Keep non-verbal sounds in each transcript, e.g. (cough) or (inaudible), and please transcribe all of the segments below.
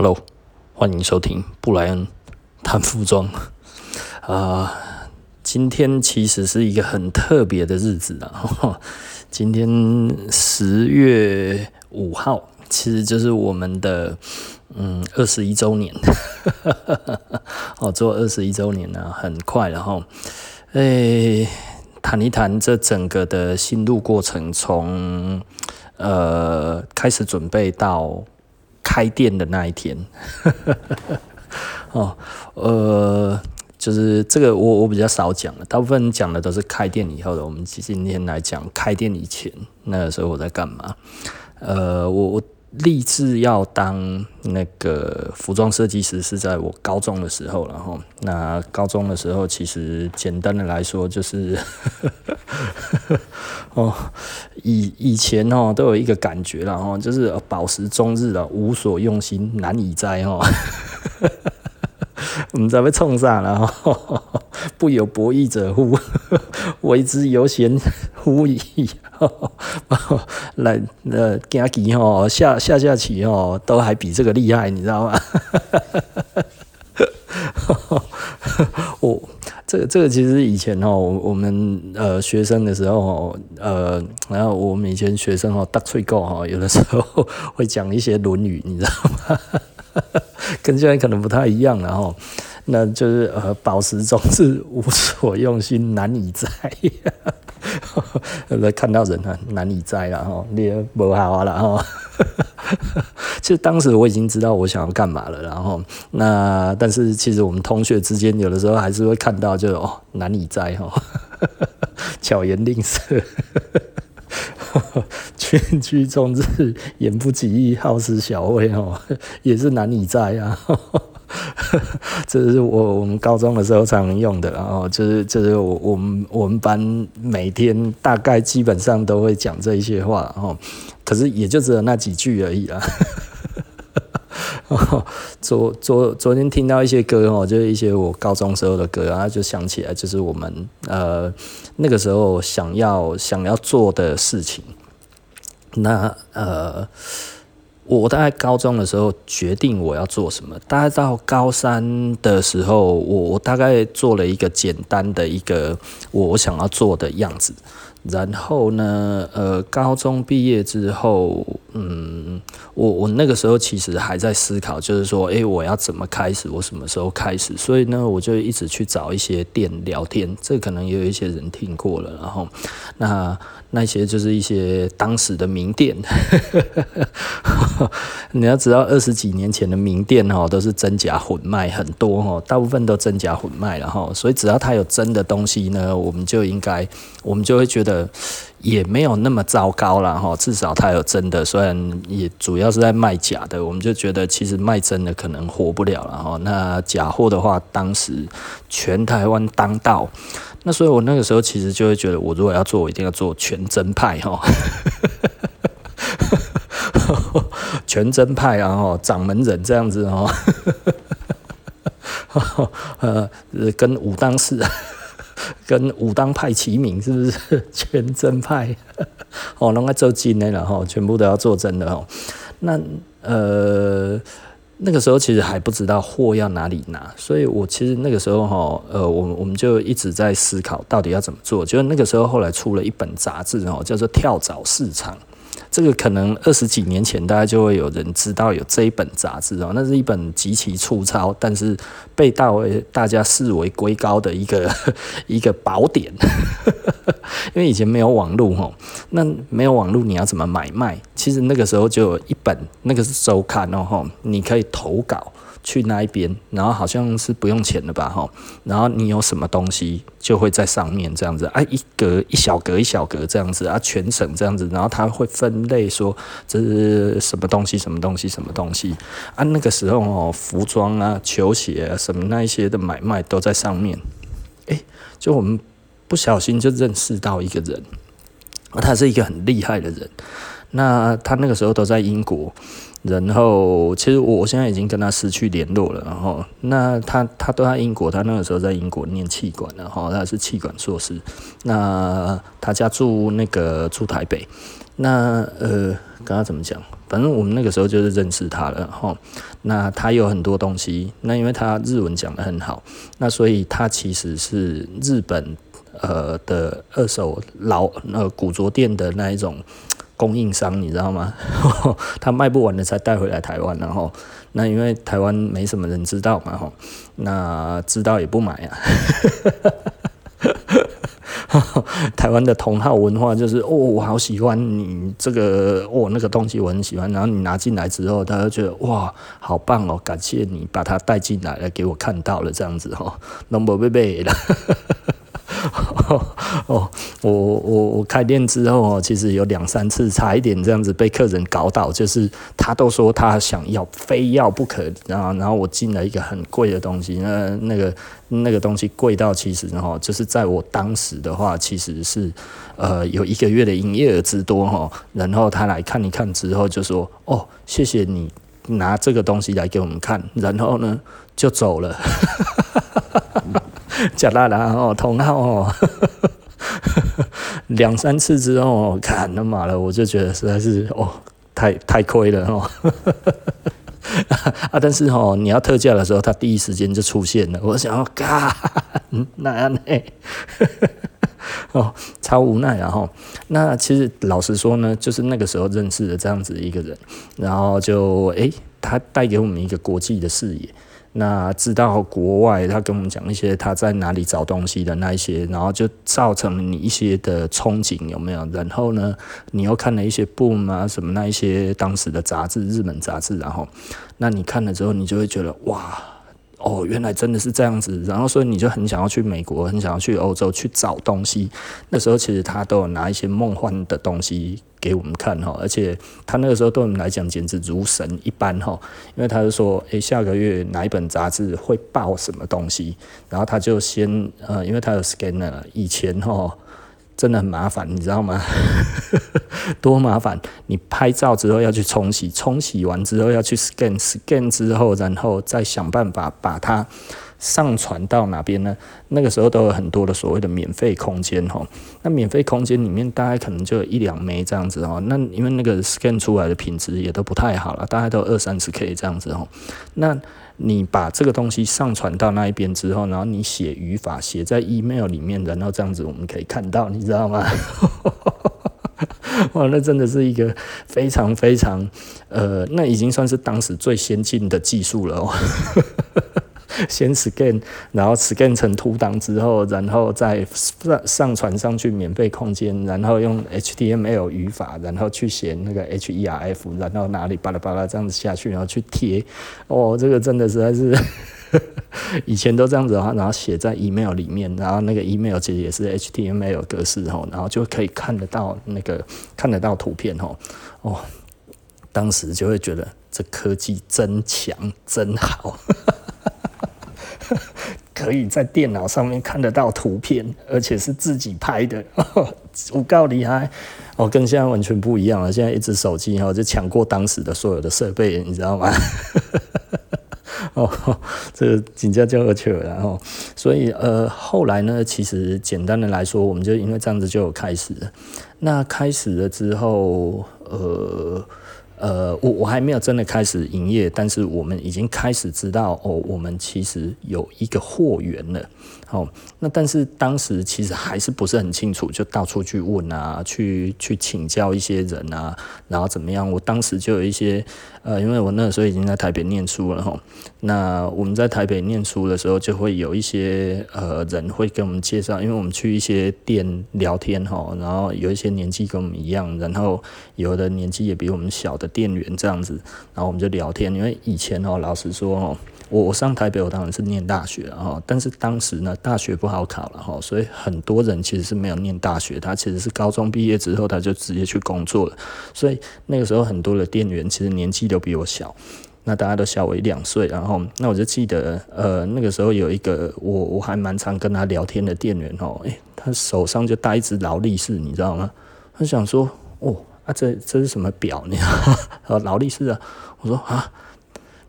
Hello，欢迎收听布莱恩谈服装。啊、今天其实是一个很特别的日子啊！今天十月五号，其实就是我们的嗯二十一周年。(laughs) 哦，做二十一周年呢，很快，然后诶，谈一谈这整个的心路过程，从呃开始准备到。开店的那一天，(laughs) 哦，呃，就是这个我我比较少讲了，大部分讲的都是开店以后的。我们今天来讲开店以前那个时候我在干嘛？呃，我我。立志要当那个服装设计师是在我高中的时候，然后那高中的时候其实简单的来说就是，(laughs) 哦，以以前哦都有一个感觉了哦，就是饱食终日了，无所用心难以哉哦。(laughs) 我们在被冲上了，(laughs) 不有博弈者乎？(laughs) 为之犹嫌乎矣。来，呃，加棋吼，下下下棋吼，都还比这个厉害，你知道吗？我这个这个其实以前哦，我们呃学生的时候哦呃，然后我们以前学生哦，大吹够哈，有的时候会讲一些《论语》，你知道吗？(laughs) 跟现在可能不太一样，然后那就是呃，宝石终是，无所用心，难以哉。(laughs) 看到人啊，难以摘了哈，你也不好了哈。(laughs) 其实当时我已经知道我想要干嘛了，然后那但是其实我们同学之间有的时候还是会看到就哦，难以摘哈，巧言令色。全剧终日，言不及义，好事小惠哦，也是难以在啊。(laughs) 这是我我们高中的时候常用的，然后就是就是我我们我们班每天大概基本上都会讲这一些话，然后可是也就只有那几句而已啦。(laughs) 昨昨昨天听到一些歌哦，就是一些我高中时候的歌，然后就想起来，就是我们呃那个时候想要想要做的事情。那呃，我大概高中的时候决定我要做什么，大概到高三的时候，我我大概做了一个简单的一个我想要做的样子。然后呢，呃，高中毕业之后，嗯，我我那个时候其实还在思考，就是说，诶，我要怎么开始？我什么时候开始？所以呢，我就一直去找一些店聊天，这可能也有一些人听过了。然后，那那些就是一些当时的名店，(laughs) 你要知道，二十几年前的名店哦，都是真假混卖很多哦，大部分都真假混卖，了哈，所以只要他有真的东西呢，我们就应该，我们就会觉得。也没有那么糟糕了哈，至少它有真的，虽然也主要是在卖假的，我们就觉得其实卖真的可能活不了了哈。那假货的话，当时全台湾当道，那所以我那个时候其实就会觉得，我如果要做，我一定要做全真派哈，(laughs) 全真派然后掌门人这样子哦，(laughs) 呃，跟武当寺。跟武当派齐名，是不是 (laughs) 全真派？(laughs) 哦，弄个做金的了哈，全部都要做真的哦。那呃，那个时候其实还不知道货要哪里拿，所以我其实那个时候哈，呃，我我们就一直在思考到底要怎么做。就那个时候后来出了一本杂志哦，叫做《跳蚤市场》。这个可能二十几年前，大家就会有人知道有这一本杂志哦。那是一本极其粗糙，但是被大为大家视为瑰高的一个 (laughs) 一个宝典。(laughs) 因为以前没有网络哦，那没有网络，你要怎么买卖？其实那个时候就有一本，那个是周刊哦，你可以投稿。去那一边，然后好像是不用钱的吧，哈，然后你有什么东西就会在上面这样子，啊，一格一小格一小格这样子啊，全省这样子，然后他会分类说这是什么东西什么东西什么东西。啊，那个时候哦，服装啊、球鞋啊什么那一些的买卖都在上面，诶，就我们不小心就认识到一个人，他是一个很厉害的人，那他那个时候都在英国。然后，其实我现在已经跟他失去联络了。然后，那他他都在英国，他那个时候在英国念气管，然后他是气管硕士。那他家住那个住台北，那呃，跟他怎么讲？反正我们那个时候就是认识他了哈。那他有很多东西，那因为他日文讲得很好，那所以他其实是日本呃的二手老呃古着店的那一种供应商，你知道吗？(laughs) 他卖不完的才带回来台湾，然后那因为台湾没什么人知道嘛吼，那知道也不买啊。(laughs) 台湾的同好文化就是哦，我好喜欢你这个哦，那个东西我很喜欢。然后你拿进来之后，他就觉得哇，好棒哦，感谢你把它带进来了，给我看到了这样子哈，那么贝贝了。(laughs) 哦，我我我开店之后哦，其实有两三次差一点这样子被客人搞倒，就是他都说他想要，非要不可，然后然后我进了一个很贵的东西，那那个那个东西贵到其实哈，就是在我当时的话，其实是呃有一个月的营业额之多哈，然后他来看一看之后就说哦，谢谢你拿这个东西来给我们看，然后呢就走了。(laughs) (laughs) 假大啦哦，同号哦，(laughs) 两三次之后，看他妈了，我就觉得实在是哦，太太亏了哦。(laughs) 啊，但是哦，你要特价的时候，他第一时间就出现了。我想要干，那样呢？(laughs) 哦，超无奈啊！哈，那其实老实说呢，就是那个时候认识的这样子一个人，然后就诶、他带给我们一个国际的视野。那知道国外，他跟我们讲一些他在哪里找东西的那一些，然后就造成了你一些的憧憬，有没有？然后呢，你又看了一些 Boom 啊什么那一些当时的杂志，日本杂志，然后，那你看了之后，你就会觉得哇。哦，原来真的是这样子，然后所以你就很想要去美国，很想要去欧洲去找东西。那时候其实他都有拿一些梦幻的东西给我们看哈，而且他那个时候对我们来讲简直如神一般哈，因为他就说，诶，下个月哪一本杂志会报什么东西，然后他就先呃，因为他有 scanner，以前哈。真的很麻烦，你知道吗？(laughs) 多麻烦！你拍照之后要去冲洗，冲洗完之后要去 scan，scan 之后，然后再想办法把它上传到哪边呢？那个时候都有很多的所谓的免费空间哈。那免费空间里面大概可能就一两枚这样子哈。那因为那个 scan 出来的品质也都不太好了，大概都二三十 K 这样子哈。那你把这个东西上传到那一边之后，然后你写语法写在 email 里面，然后这样子我们可以看到，你知道吗？(laughs) 哇，那真的是一个非常非常呃，那已经算是当时最先进的技术了哦。(laughs) 先 scan，然后 scan 成图档之后，然后再上上传上去免费空间，然后用 HTML 语法，然后去写那个 heref 然后哪里巴拉巴拉这样子下去，然后去贴。哦，这个真的实在是 (laughs) 以前都这样子的话，然后写在 email 里面，然后那个 email 其实也是 HTML 格式吼，然后就可以看得到那个看得到图片吼。哦，当时就会觉得这科技真强，真好。(laughs) 可以在电脑上面看得到图片，而且是自己拍的，(laughs) 我够厉害哦，跟现在完全不一样了。现在一只手机哈就抢过当时的所有的设备，你知道吗？(laughs) 哦，这个紧接就而去了，然后所以呃后来呢，其实简单的来说，我们就因为这样子就有开始了。那开始了之后，呃。呃，我我还没有真的开始营业，但是我们已经开始知道哦，我们其实有一个货源了。好，那但是当时其实还是不是很清楚，就到处去问啊，去去请教一些人啊，然后怎么样？我当时就有一些呃，因为我那时候已经在台北念书了哈。那我们在台北念书的时候，就会有一些呃人会跟我们介绍，因为我们去一些店聊天哈，然后有一些年纪跟我们一样，然后有的年纪也比我们小的店员这样子，然后我们就聊天，因为以前哦，老实说哦。我我上台北，我当然是念大学哈，但是当时呢，大学不好考了哈，所以很多人其实是没有念大学，他其实是高中毕业之后他就直接去工作了，所以那个时候很多的店员其实年纪都比我小，那大家都小我一两岁，然后那我就记得呃那个时候有一个我我还蛮常跟他聊天的店员哦，诶，他手上就带一只劳力士，你知道吗？他想说哦啊这这是什么表呢？(laughs) 呃劳力士啊，我说啊。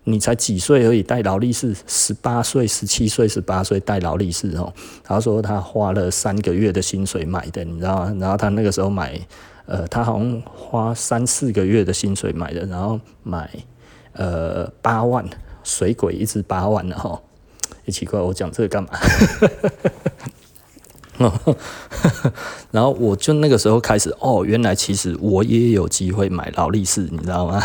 你才几岁而已，戴劳力士，十八岁、十七岁、十八岁戴劳力士哦。他说他花了三个月的薪水买的，你知道吗？然后他那个时候买，呃，他好像花三四个月的薪水买的，然后买呃八万水鬼一只八万的哈，也奇怪，我讲这个干嘛？(laughs) (laughs) 然后我就那个时候开始，哦，原来其实我也有机会买劳力士，你知道吗？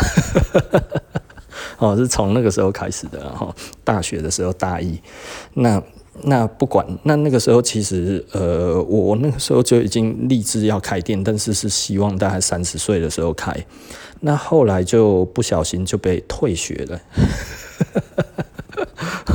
(laughs) 哦，是从那个时候开始的，然后大学的时候大一，那那不管，那那个时候其实呃，我那个时候就已经立志要开店，但是是希望大概三十岁的时候开，那后来就不小心就被退学了，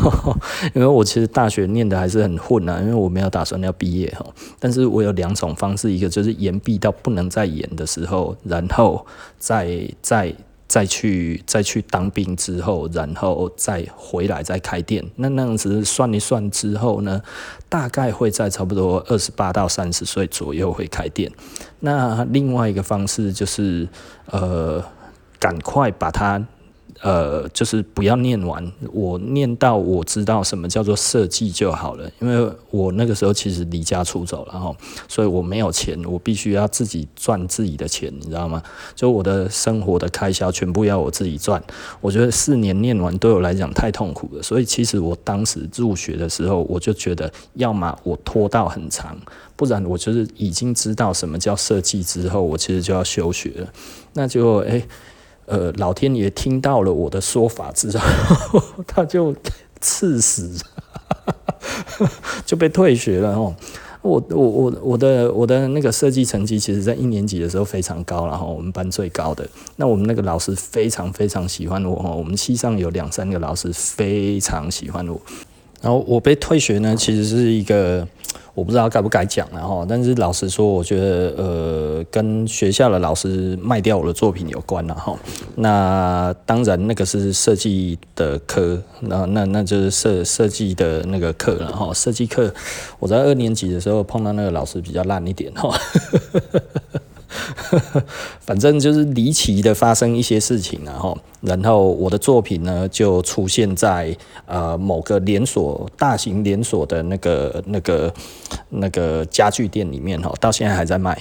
(laughs) 因为我其实大学念的还是很混啊，因为我没有打算要毕业哈，但是我有两种方式，一个就是延毕到不能再延的时候，然后再再。再去再去当兵之后，然后再回来再开店，那那样子算一算之后呢，大概会在差不多二十八到三十岁左右会开店。那另外一个方式就是，呃，赶快把它。呃，就是不要念完，我念到我知道什么叫做设计就好了。因为我那个时候其实离家出走了哈，所以我没有钱，我必须要自己赚自己的钱，你知道吗？就我的生活的开销全部要我自己赚。我觉得四年念完对我来讲太痛苦了，所以其实我当时入学的时候，我就觉得，要么我拖到很长，不然我就是已经知道什么叫设计之后，我其实就要休学了。那就诶。呃，老天爷听到了我的说法之后，(laughs) 他就赐死，(laughs) 就被退学了哦。我我我我的我的那个设计成绩，其实在一年级的时候非常高，然后我们班最高的。那我们那个老师非常非常喜欢我哦，我们系上有两三个老师非常喜欢我。然后我被退学呢，其实是一个。我不知道该不该讲了哈，但是老实说，我觉得呃，跟学校的老师卖掉我的作品有关了哈。那当然，那个是设计的科，那那那就是设设计的那个课了哈。设计课，我在二年级的时候碰到那个老师比较烂一点哈。(laughs) 反正就是离奇的发生一些事情，然后，然后我的作品呢就出现在呃某个连锁大型连锁的那个那个那个家具店里面哈，到现在还在卖，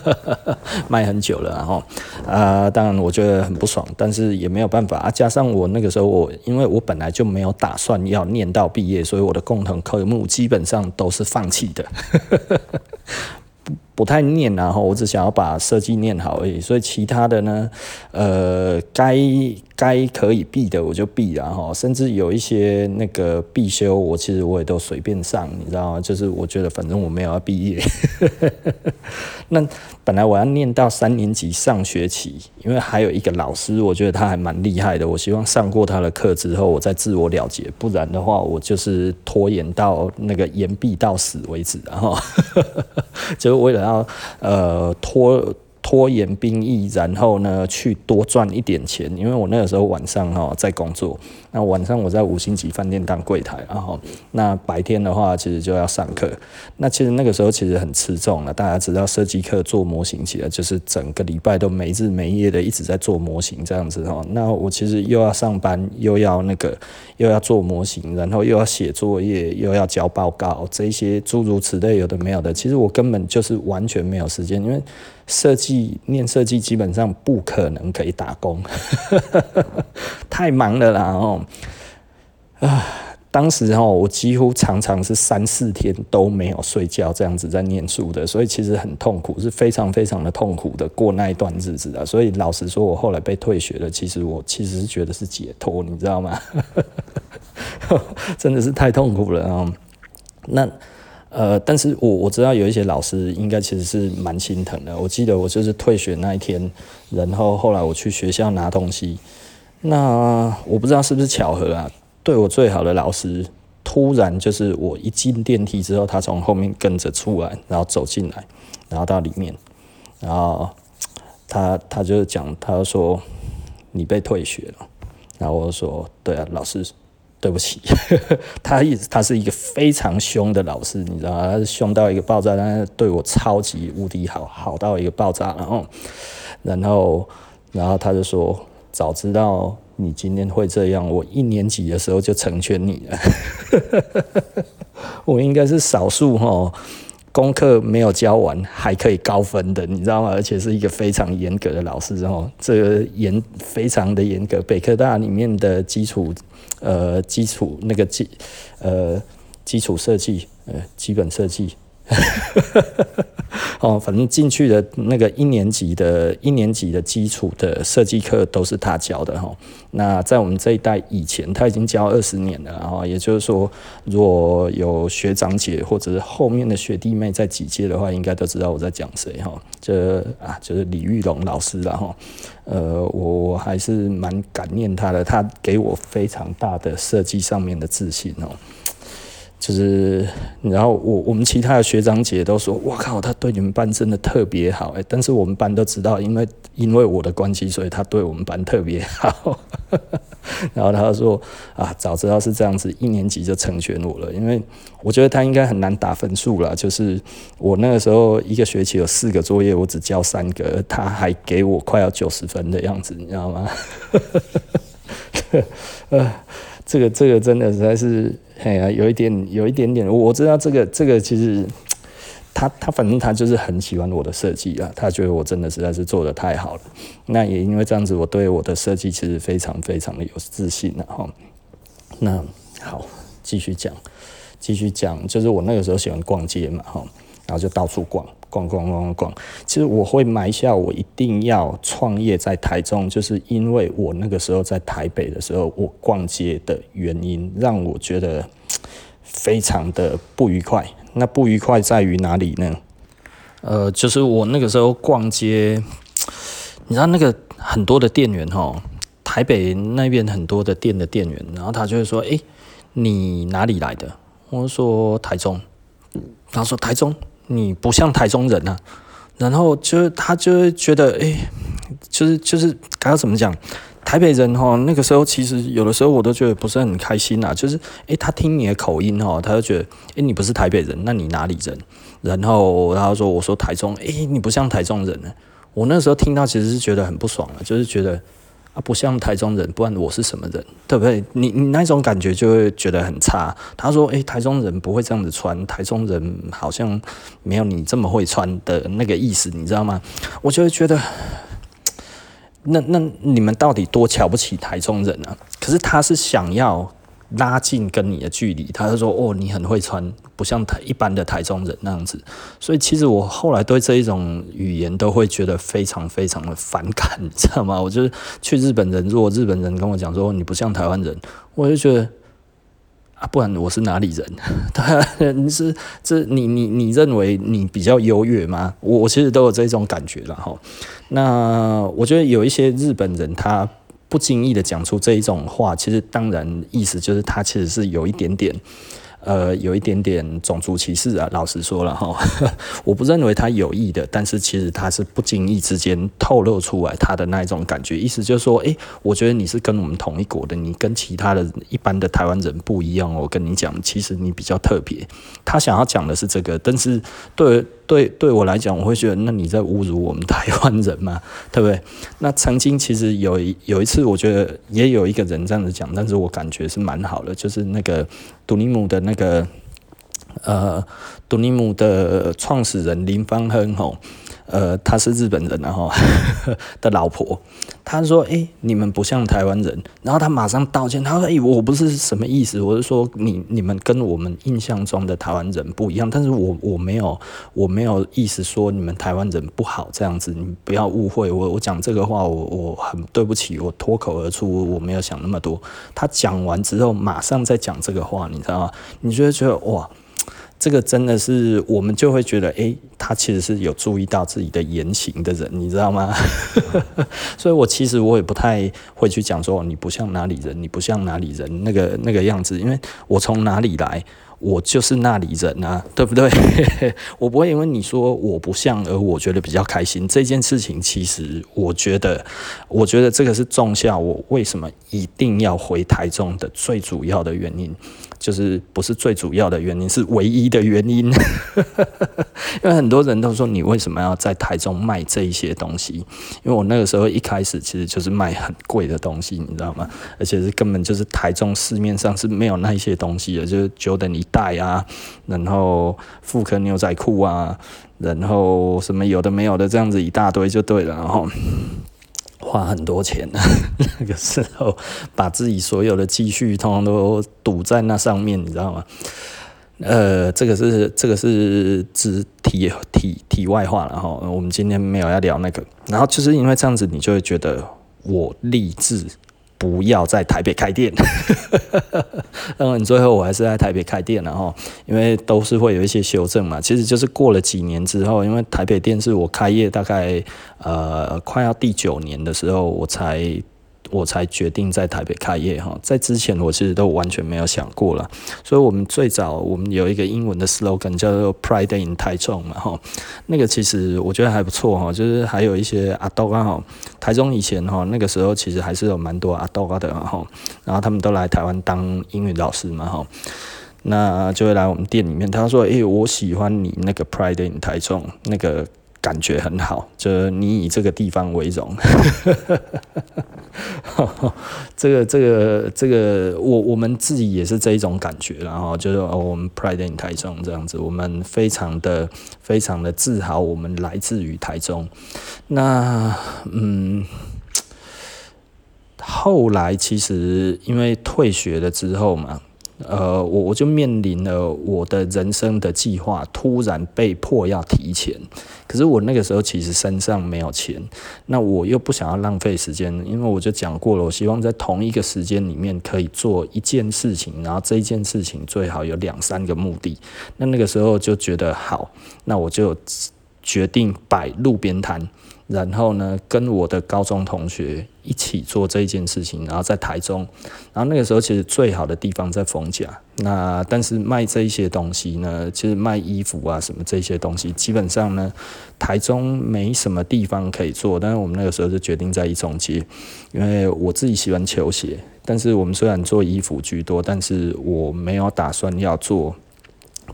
(laughs) 卖很久了，然后啊，当然我觉得很不爽，但是也没有办法啊。加上我那个时候我因为我本来就没有打算要念到毕业，所以我的共同科目基本上都是放弃的。不太念，然后我只想要把设计念好而已，所以其他的呢，呃，该该可以避的我就避了哈，甚至有一些那个必修，我其实我也都随便上，你知道吗？就是我觉得反正我没有要毕业。(laughs) 那本来我要念到三年级上学期，因为还有一个老师，我觉得他还蛮厉害的，我希望上过他的课之后，我再自我了结，不然的话，我就是拖延到那个延毕到死为止，然后 (laughs) 就是为了。要，呃，拖。拖延兵役，然后呢，去多赚一点钱。因为我那个时候晚上哈在工作，那晚上我在五星级饭店当柜台，然后那白天的话其实就要上课。那其实那个时候其实很吃重了。大家知道设计课做模型其实就是整个礼拜都没日没夜的一直在做模型这样子哦。那我其实又要上班，又要那个又要做模型，然后又要写作业，又要交报告，这些诸如此类有的没有的，其实我根本就是完全没有时间，因为。设计念设计基本上不可能可以打工，(laughs) 太忙了啦哦。啊，当时哦，我几乎常常是三四天都没有睡觉，这样子在念书的，所以其实很痛苦，是非常非常的痛苦的过那一段日子的。所以老实说，我后来被退学了，其实我其实是觉得是解脱，你知道吗？(laughs) 真的是太痛苦了啊！那。呃，但是我我知道有一些老师应该其实是蛮心疼的。我记得我就是退学那一天，然后后来我去学校拿东西，那我不知道是不是巧合啊？对我最好的老师，突然就是我一进电梯之后，他从后面跟着出来，然后走进来，然后到里面，然后他他就讲，他说你被退学了，然后我说对啊，老师。对不起，(laughs) 他一直他是一个非常凶的老师，你知道吗？他是凶到一个爆炸，但是对我超级无敌好，好到一个爆炸。然后，然后，然后他就说：“早知道你今天会这样，我一年级的时候就成全你了。(laughs) ”我应该是少数哈，功课没有教完还可以高分的，你知道吗？而且是一个非常严格的老师哦，这个严非常的严格。北科大里面的基础呃基础那个基呃基础设计呃基本设计。哦，反正进去的那个一年级的一年级的基础的设计课都是他教的哈。那在我们这一代以前，他已经教二十年了哈。也就是说，如果有学长姐或者是后面的学弟妹在几届的话，应该都知道我在讲谁哈。这啊，就是李玉龙老师了哈。呃，我还是蛮感念他的，他给我非常大的设计上面的自信哦。就是，然后我我们其他的学长姐都说，哇靠，他对你们班真的特别好哎。但是我们班都知道，因为因为我的关系，所以他对我们班特别好。(laughs) 然后他说啊，早知道是这样子，一年级就成全我了。因为我觉得他应该很难打分数了。就是我那个时候一个学期有四个作业，我只交三个，他还给我快要九十分的样子，你知道吗？呃，(laughs) 这个这个真的实在是。哎呀，有一点，有一点点，我知道这个，这个其实 (tsk) 他他反正他就是很喜欢我的设计啊，他觉得我真的实在是做得太好了。那也因为这样子，我对我的设计其实非常非常的有自信了哈。那好，继续讲，继续讲，就是我那个时候喜欢逛街嘛哈，然后就到处逛。逛逛逛逛，其实我会埋下我一定要创业在台中，就是因为我那个时候在台北的时候，我逛街的原因让我觉得非常的不愉快。那不愉快在于哪里呢？呃，就是我那个时候逛街，你知道那个很多的店员哈，台北那边很多的店的店员，然后他就会说：“诶，你哪里来的？”我说：“台中。”他说：“台中。”你不像台中人啊，然后就是他就会觉得，哎，就是就是该要怎么讲？台北人哈，那个时候其实有的时候我都觉得不是很开心啊，就是哎，他听你的口音哈，他就觉得，哎，你不是台北人，那你哪里人？然后然后说，我说台中，哎，你不像台中人呢。我那时候听到其实是觉得很不爽的，就是觉得。啊，不像台中人，不然我是什么人，对不对？你你那种感觉就会觉得很差。他说：“诶、台中人不会这样子穿，台中人好像没有你这么会穿的那个意思，你知道吗？”我就会觉得，那那你们到底多瞧不起台中人啊？可是他是想要。拉近跟你的距离，他就说：“哦，你很会穿，不像台一般的台中人那样子。”所以其实我后来对这一种语言都会觉得非常非常的反感，(laughs) 你知道吗？我就是去日本人，如果日本人跟我讲说你不像台湾人，我就觉得啊，不然我是哪里人？(laughs) 对，你是这你你你认为你比较优越吗？我我其实都有这种感觉了哈。那我觉得有一些日本人他。不经意的讲出这一种话，其实当然意思就是他其实是有一点点。呃，有一点点种族歧视啊，老实说了哈，(laughs) 我不认为他有意的，但是其实他是不经意之间透露出来他的那一种感觉，意思就是说，诶，我觉得你是跟我们同一国的，你跟其他的一般的台湾人不一样，我跟你讲，其实你比较特别。他想要讲的是这个，但是对对对我来讲，我会觉得，那你在侮辱我们台湾人嘛，(laughs) 对不对？那曾经其实有一有一次，我觉得也有一个人这样子讲，但是我感觉是蛮好的，就是那个。杜尼姆的那个呃，杜尼姆的创始人林方亨吼，呃，他是日本人然后 (laughs) 的老婆，他说：“诶、你们不像台湾人。”然后他马上道歉，他说：“诶、我不是什么意思，我是说你你们跟我们印象中的台湾人不一样，但是我我没有我没有意思说你们台湾人不好这样子，你不要误会我，我讲这个话我我很对不起，我脱口而出，我没有想那么多。”他讲完之后，马上再讲这个话，你知道吗？你就会觉得哇。这个真的是我们就会觉得，诶，他其实是有注意到自己的言行的人，你知道吗？(laughs) 所以我其实我也不太会去讲说你不像哪里人，你不像哪里人那个那个样子，因为我从哪里来。我就是那里人啊，对不对？(laughs) 我不会因为你说我不像而我觉得比较开心。这件事情其实我觉得，我觉得这个是种下我为什么一定要回台中的最主要的原因，就是不是最主要的原因，是唯一的原因。(laughs) 因为很多人都说你为什么要在台中卖这一些东西？因为我那个时候一开始其实就是卖很贵的东西，你知道吗？而且是根本就是台中市面上是没有那一些东西的，就是 Jordan 一。带啊，然后复刻牛仔裤啊，然后什么有的没有的这样子一大堆就对了，然后花很多钱，(laughs) 那个时候把自己所有的积蓄通通都赌在那上面，你知道吗？呃，这个是这个是只题题题外话了哈，我们今天没有要聊那个，然后就是因为这样子，你就会觉得我立志不要在台北开店，(laughs) 当然最后我还是在台北开店了哈，因为都是会有一些修正嘛，其实就是过了几年之后，因为台北店是我开业大概呃快要第九年的时候，我才。我才决定在台北开业哈，在之前我其实都完全没有想过了，所以我们最早我们有一个英文的 slogan 叫做 Pride in 台中嘛哈，那个其实我觉得还不错哈，就是还有一些阿斗啊哈，台中以前哈那个时候其实还是有蛮多阿斗的哈，然后他们都来台湾当英语老师嘛哈，那就会来我们店里面，他说诶、我喜欢你那个 Pride in 台中那个。感觉很好，就是你以这个地方为荣。(laughs) 这个、这个、这个，我我们自己也是这一种感觉，然后就是我们 Pride in 台中这样子，我们非常的、非常的自豪，我们来自于台中。那嗯，后来其实因为退学了之后嘛。呃，我我就面临了我的人生的计划突然被迫要提前，可是我那个时候其实身上没有钱，那我又不想要浪费时间，因为我就讲过了，我希望在同一个时间里面可以做一件事情，然后这一件事情最好有两三个目的，那那个时候就觉得好，那我就决定摆路边摊。然后呢，跟我的高中同学一起做这一件事情，然后在台中，然后那个时候其实最好的地方在逢甲，那但是卖这一些东西呢，其实卖衣服啊什么这些东西，基本上呢，台中没什么地方可以做，但是我们那个时候就决定在一中街，因为我自己喜欢球鞋，但是我们虽然做衣服居多，但是我没有打算要做。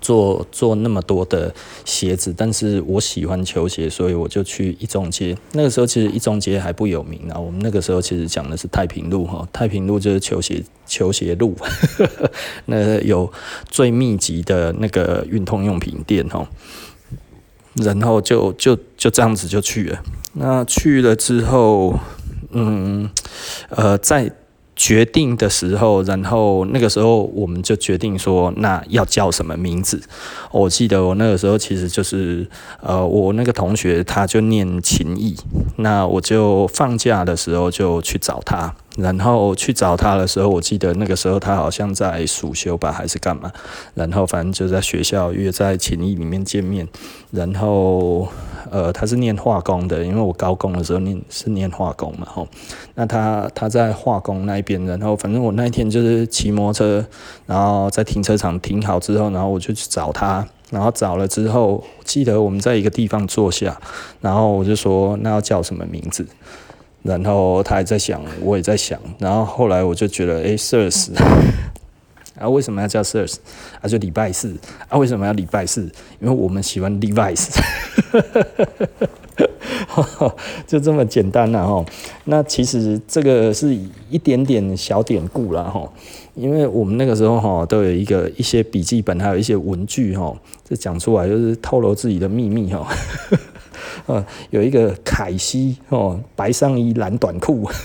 做做那么多的鞋子，但是我喜欢球鞋，所以我就去一中街。那个时候其实一中街还不有名啊，我们那个时候其实讲的是太平路哈，太平路就是球鞋球鞋路，(laughs) 那有最密集的那个运动用品店哈，然后就就就这样子就去了。那去了之后，嗯，呃，在。决定的时候，然后那个时候我们就决定说，那要叫什么名字？我记得我那个时候其实就是，呃，我那个同学他就念琴艺，那我就放假的时候就去找他。然后去找他的时候，我记得那个时候他好像在暑休吧，还是干嘛？然后反正就在学校约在勤益里面见面。然后呃，他是念化工的，因为我高工的时候念是念化工嘛，吼。那他他在化工那边，然后反正我那一天就是骑摩托车，然后在停车场停好之后，然后我就去找他。然后找了之后，记得我们在一个地方坐下，然后我就说，那要叫什么名字？然后他还在想，我也在想，然后后来我就觉得，诶，Sirs，啊，为什么要叫 Sirs？啊，就礼拜四，啊，为什么要礼拜四？因为我们喜欢 Levi's，(laughs) 就这么简单了哈。那其实这个是一点点小典故了哈，因为我们那个时候哈都有一个一些笔记本，还有一些文具哈，这讲出来就是透露自己的秘密哈。呃，有一个凯西哦，白上衣蓝短裤。(laughs)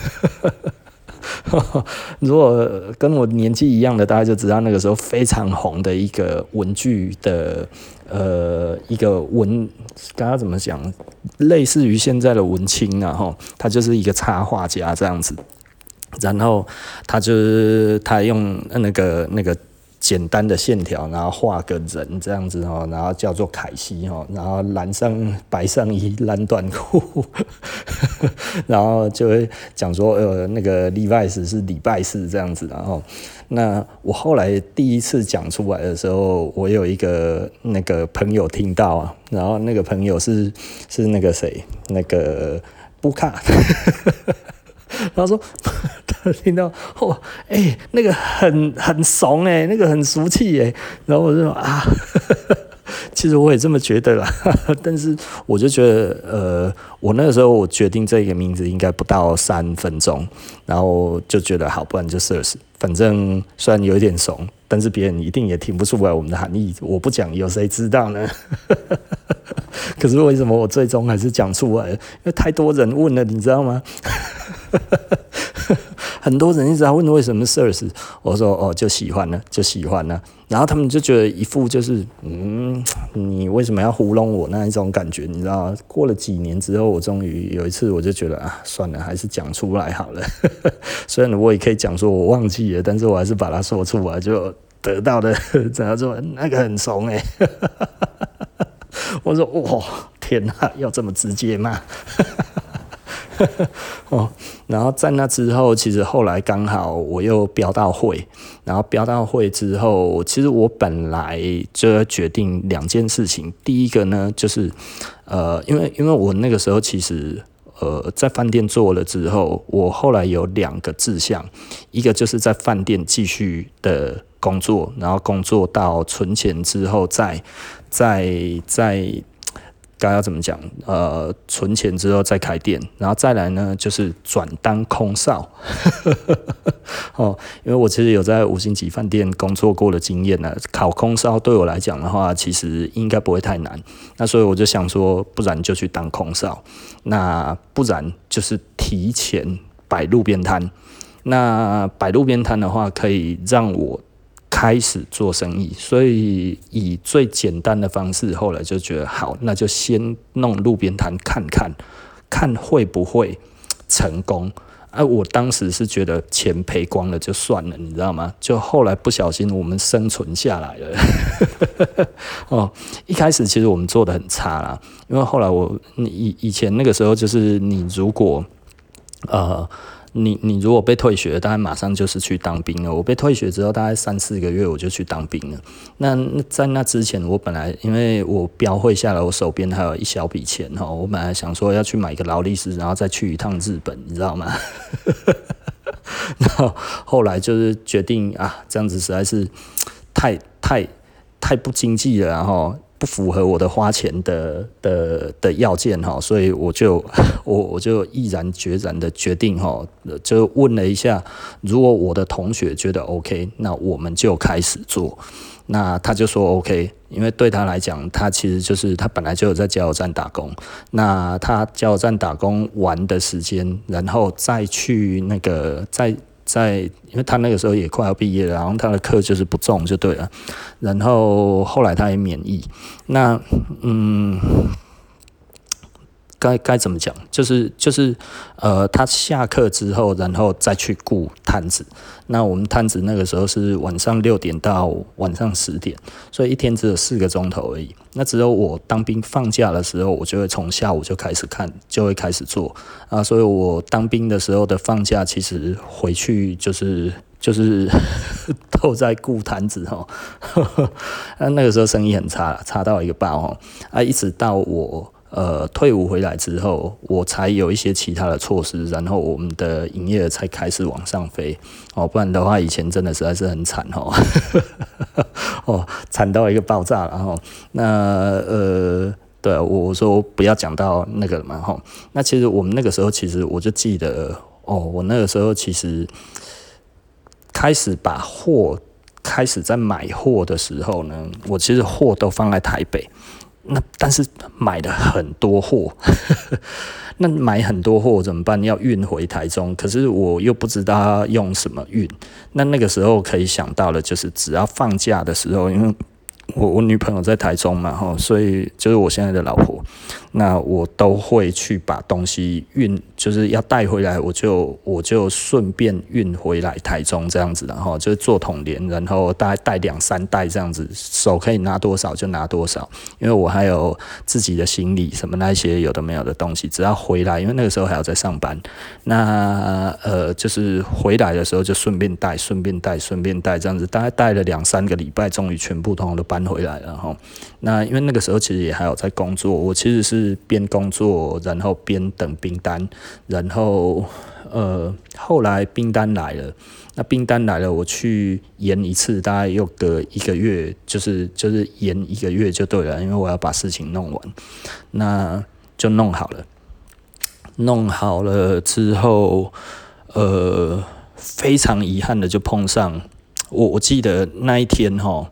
如果跟我年纪一样的，大家就知道那个时候非常红的一个文具的呃一个文，刚刚怎么讲，类似于现在的文青啊，哈，他就是一个插画家这样子，然后他就是他用那个那个。简单的线条，然后画个人这样子哦，然后叫做凯西哦，然后蓝上白上衣蓝短裤，(laughs) 然后就会讲说呃那个 Levi's 是礼拜四这样子，然后那我后来第一次讲出来的时候，我有一个那个朋友听到啊，然后那个朋友是是那个谁，那个布卡。他说：“他听到哦，哎、那个很很怂哎，那个很俗气哎。”然后我就说：“啊，(laughs) 其实我也这么觉得啦，(laughs) 但是我就觉得，呃，我那个时候我决定这个名字应该不到三分钟，然后就觉得好，不然就 Sirs，反正虽然有一点怂，但是别人一定也听不出来我们的含义，我不讲有谁知道呢？(laughs) 可是为什么我最终还是讲出来了？因为太多人问了，你知道吗？(laughs) 很多人一直在问为什么 Sirs，我说哦，就喜欢了，就喜欢了。然后他们就觉得一副就是嗯，你为什么要糊弄我那一种感觉，你知道吗？过了几年之后，我终于有一次，我就觉得啊，算了，还是讲出来好了。(laughs) 虽然我也可以讲说我忘记了，但是我还是把它说出来，就得到的 (laughs) 怎样说那个很怂哎。我说哇，天哪，要这么直接吗？(laughs) 哦，然后在那之后，其实后来刚好我又标到会，然后标到会之后，其实我本来就要决定两件事情。第一个呢，就是呃，因为因为我那个时候其实呃在饭店做了之后，我后来有两个志向，一个就是在饭店继续的工作，然后工作到存钱之后再，再再再。该要怎么讲？呃，存钱之后再开店，然后再来呢，就是转当空少。(laughs) 哦，因为我其实有在五星级饭店工作过的经验呢，考空少对我来讲的话，其实应该不会太难。那所以我就想说，不然就去当空少，那不然就是提前摆路边摊。那摆路边摊的话，可以让我。开始做生意，所以以最简单的方式，后来就觉得好，那就先弄路边摊看看，看会不会成功。啊，我当时是觉得钱赔光了就算了，你知道吗？就后来不小心我们生存下来了。(laughs) 哦，一开始其实我们做的很差啦，因为后来我以以前那个时候就是你如果呃。你你如果被退学，大概马上就是去当兵了。我被退学之后，大概三四个月我就去当兵了。那在那之前，我本来因为我标会下来，我手边还有一小笔钱哈，我本来想说要去买一个劳力士，然后再去一趟日本，你知道吗？(laughs) 然后后来就是决定啊，这样子实在是太太太不经济了，然后。不符合我的花钱的的的要件哈，所以我就 (laughs) 我我就毅然决然的决定哈，就问了一下，如果我的同学觉得 OK，那我们就开始做。那他就说 OK，因为对他来讲，他其实就是他本来就有在加油站打工，那他加油站打工完的时间，然后再去那个再。在，因为他那个时候也快要毕业了，然后他的课就是不重就对了，然后后来他也免疫，那嗯。该该怎么讲？就是就是，呃，他下课之后，然后再去顾摊子。那我们摊子那个时候是晚上六点到晚上十点，所以一天只有四个钟头而已。那只有我当兵放假的时候，我就会从下午就开始看，就会开始做啊。所以我当兵的时候的放假，其实回去就是就是 (laughs) 都在顾摊子哈。那 (laughs) 那个时候生意很差，差到一个爆哈啊！一直到我。呃，退伍回来之后，我才有一些其他的措施，然后我们的营业额才开始往上飞。哦，不然的话，以前真的实在是很惨哦，(laughs) 哦，惨到一个爆炸，然后那呃，对，我说不要讲到那个了嘛，哈，那其实我们那个时候，其实我就记得哦，我那个时候其实开始把货开始在买货的时候呢，我其实货都放在台北。那但是买了很多货，(laughs) 那买很多货怎么办？要运回台中，可是我又不知道用什么运。那那个时候可以想到的，就是只要放假的时候，因为。我我女朋友在台中嘛，吼，所以就是我现在的老婆，那我都会去把东西运，就是要带回来，我就我就顺便运回来台中这样子的，哈，就是做统联，然后大概带两三袋这样子，手可以拿多少就拿多少，因为我还有自己的行李什么那些有的没有的东西，只要回来，因为那个时候还要在上班，那呃就是回来的时候就顺便带，顺便带，顺便带这样子，大概带了两三个礼拜，终于全部通通都搬。回来了哈，那因为那个时候其实也还有在工作，我其实是边工作然后边等兵单，然后呃，后来兵单来了，那兵单来了，我去延一次，大概又隔一个月，就是就是延一个月就对了，因为我要把事情弄完，那就弄好了。弄好了之后，呃，非常遗憾的就碰上我，我记得那一天哈。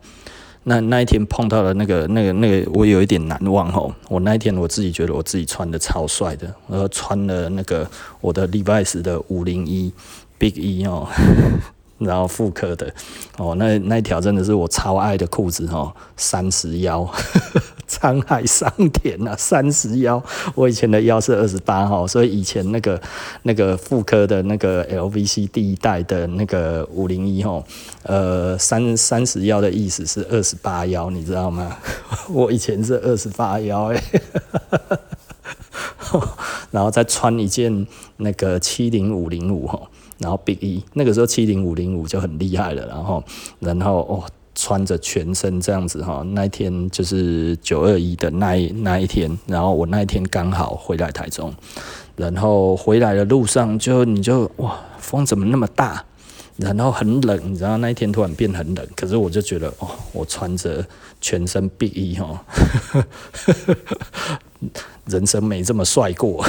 那那一天碰到了那个、那个、那个，我有一点难忘哦。我那一天我自己觉得我自己穿的超帅的，然后穿了那个我的 Levi's 的五零一 Big E 哦。(laughs) 然后复刻的哦，那那一条真的是我超爱的裤子哦，三十 (laughs) 腰，(laughs) 沧海桑田呐，三十腰。我以前的腰是二十八号，所以以前那个那个妇科的那个 LVC 第一代的那个五零一吼，呃，三三十腰的意思是二十八腰，你知道吗？(laughs) 我以前是二十八腰哎，(laughs) 然后再穿一件那个七零五零五吼。然后 Big E 那个时候七零五零五就很厉害了，然后然后哦穿着全身这样子哈，那一天就是九二一的那一那一天，然后我那一天刚好回来台中，然后回来的路上就你就哇风怎么那么大，然后很冷，你知道那一天突然变很冷，可是我就觉得哦我穿着全身 Big E 哈，(laughs) 人生没这么帅过。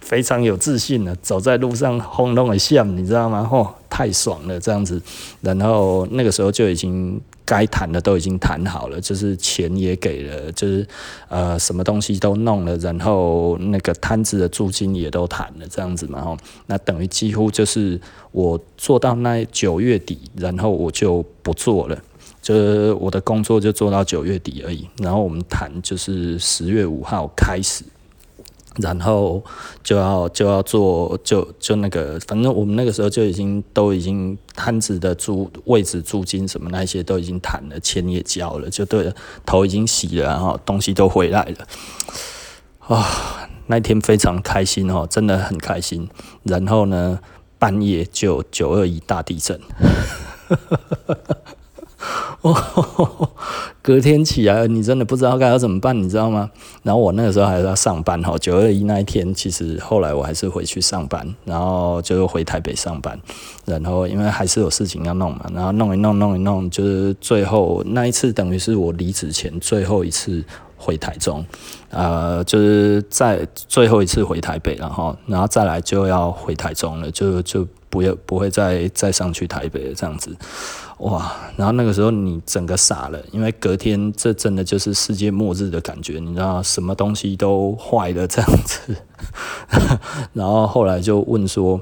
非常有自信的走在路上轰隆的笑，你知道吗？哦，太爽了，这样子。然后那个时候就已经该谈的都已经谈好了，就是钱也给了，就是呃什么东西都弄了，然后那个摊子的租金也都谈了，这样子嘛。哦，那等于几乎就是我做到那九月底，然后我就不做了，就是我的工作就做到九月底而已。然后我们谈就是十月五号开始。然后就要就要做就就那个，反正我们那个时候就已经都已经摊子的租位置租金什么那些都已经谈了，钱也交了，就对了，头已经洗了，然后东西都回来了，啊、那天非常开心哦，真的很开心。然后呢，半夜就九二一大地震。哦，(laughs) 隔天起来，你真的不知道该要怎么办，你知道吗？然后我那个时候还是要上班哈。九二一那一天，其实后来我还是回去上班，然后就回台北上班。然后因为还是有事情要弄嘛，然后弄一弄，弄一弄，就是最后那一次，等于是我离职前最后一次回台中，呃，就是在最后一次回台北，然后，然后再来就要回台中了，就就不要不会再再上去台北了，这样子。哇，然后那个时候你整个傻了，因为隔天这真的就是世界末日的感觉，你知道什么东西都坏了这样子，(laughs) 然后后来就问说，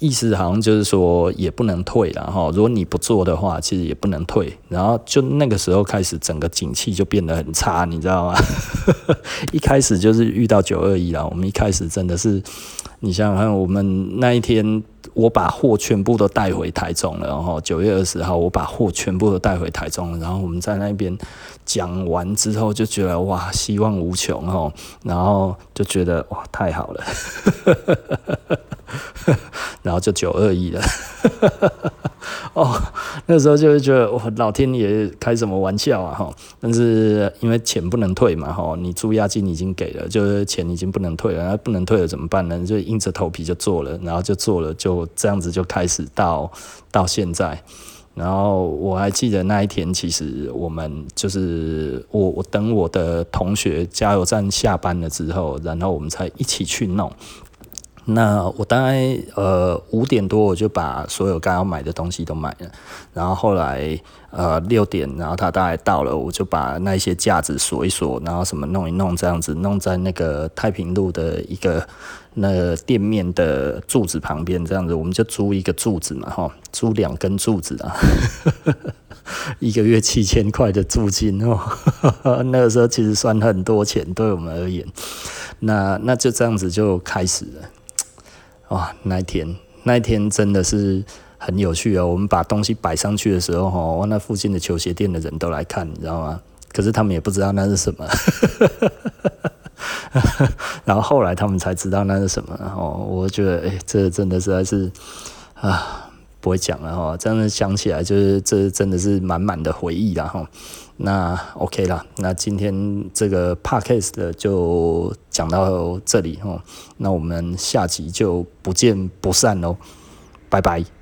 意思好像就是说也不能退了哈，如果你不做的话，其实也不能退，然后就那个时候开始整个景气就变得很差，你知道吗？(laughs) 一开始就是遇到九二一了，我们一开始真的是，你想想看，我们那一天。我把货全部都带回台中了，然后九月二十号，我把货全部都带回台中了，然后我们在那边讲完之后，就觉得哇，希望无穷哦，然后就觉得哇，太好了，然后就九二一了。哦，那时候就会觉得哇，老天爷开什么玩笑啊哈！但是因为钱不能退嘛哈，你租押金已经给了，就是钱已经不能退了，那不能退了怎么办呢？就硬着头皮就做了，然后就做了，就这样子就开始到到现在。然后我还记得那一天，其实我们就是我我等我的同学加油站下班了之后，然后我们才一起去弄。那我大概呃五点多我就把所有该要买的东西都买了，然后后来呃六点，然后他大概到了，我就把那些架子锁一锁，然后什么弄一弄，这样子弄在那个太平路的一个那个店面的柱子旁边，这样子我们就租一个柱子嘛，哈，租两根柱子啊，一个月七千块的租金哦，(laughs) 那个时候其实算很多钱对我们而言，那那就这样子就开始了。哇，那一天，那一天真的是很有趣哦。我们把东西摆上去的时候，哈，那附近的球鞋店的人都来看，你知道吗？可是他们也不知道那是什么。(laughs) 然后后来他们才知道那是什么。然后我觉得，哎，这真的实在是啊，不会讲了哈。这样想起来，就是这真的是满满的回忆了哈。那 OK 啦，那今天这个 Podcast 就讲到这里哦。那我们下集就不见不散喽，拜拜。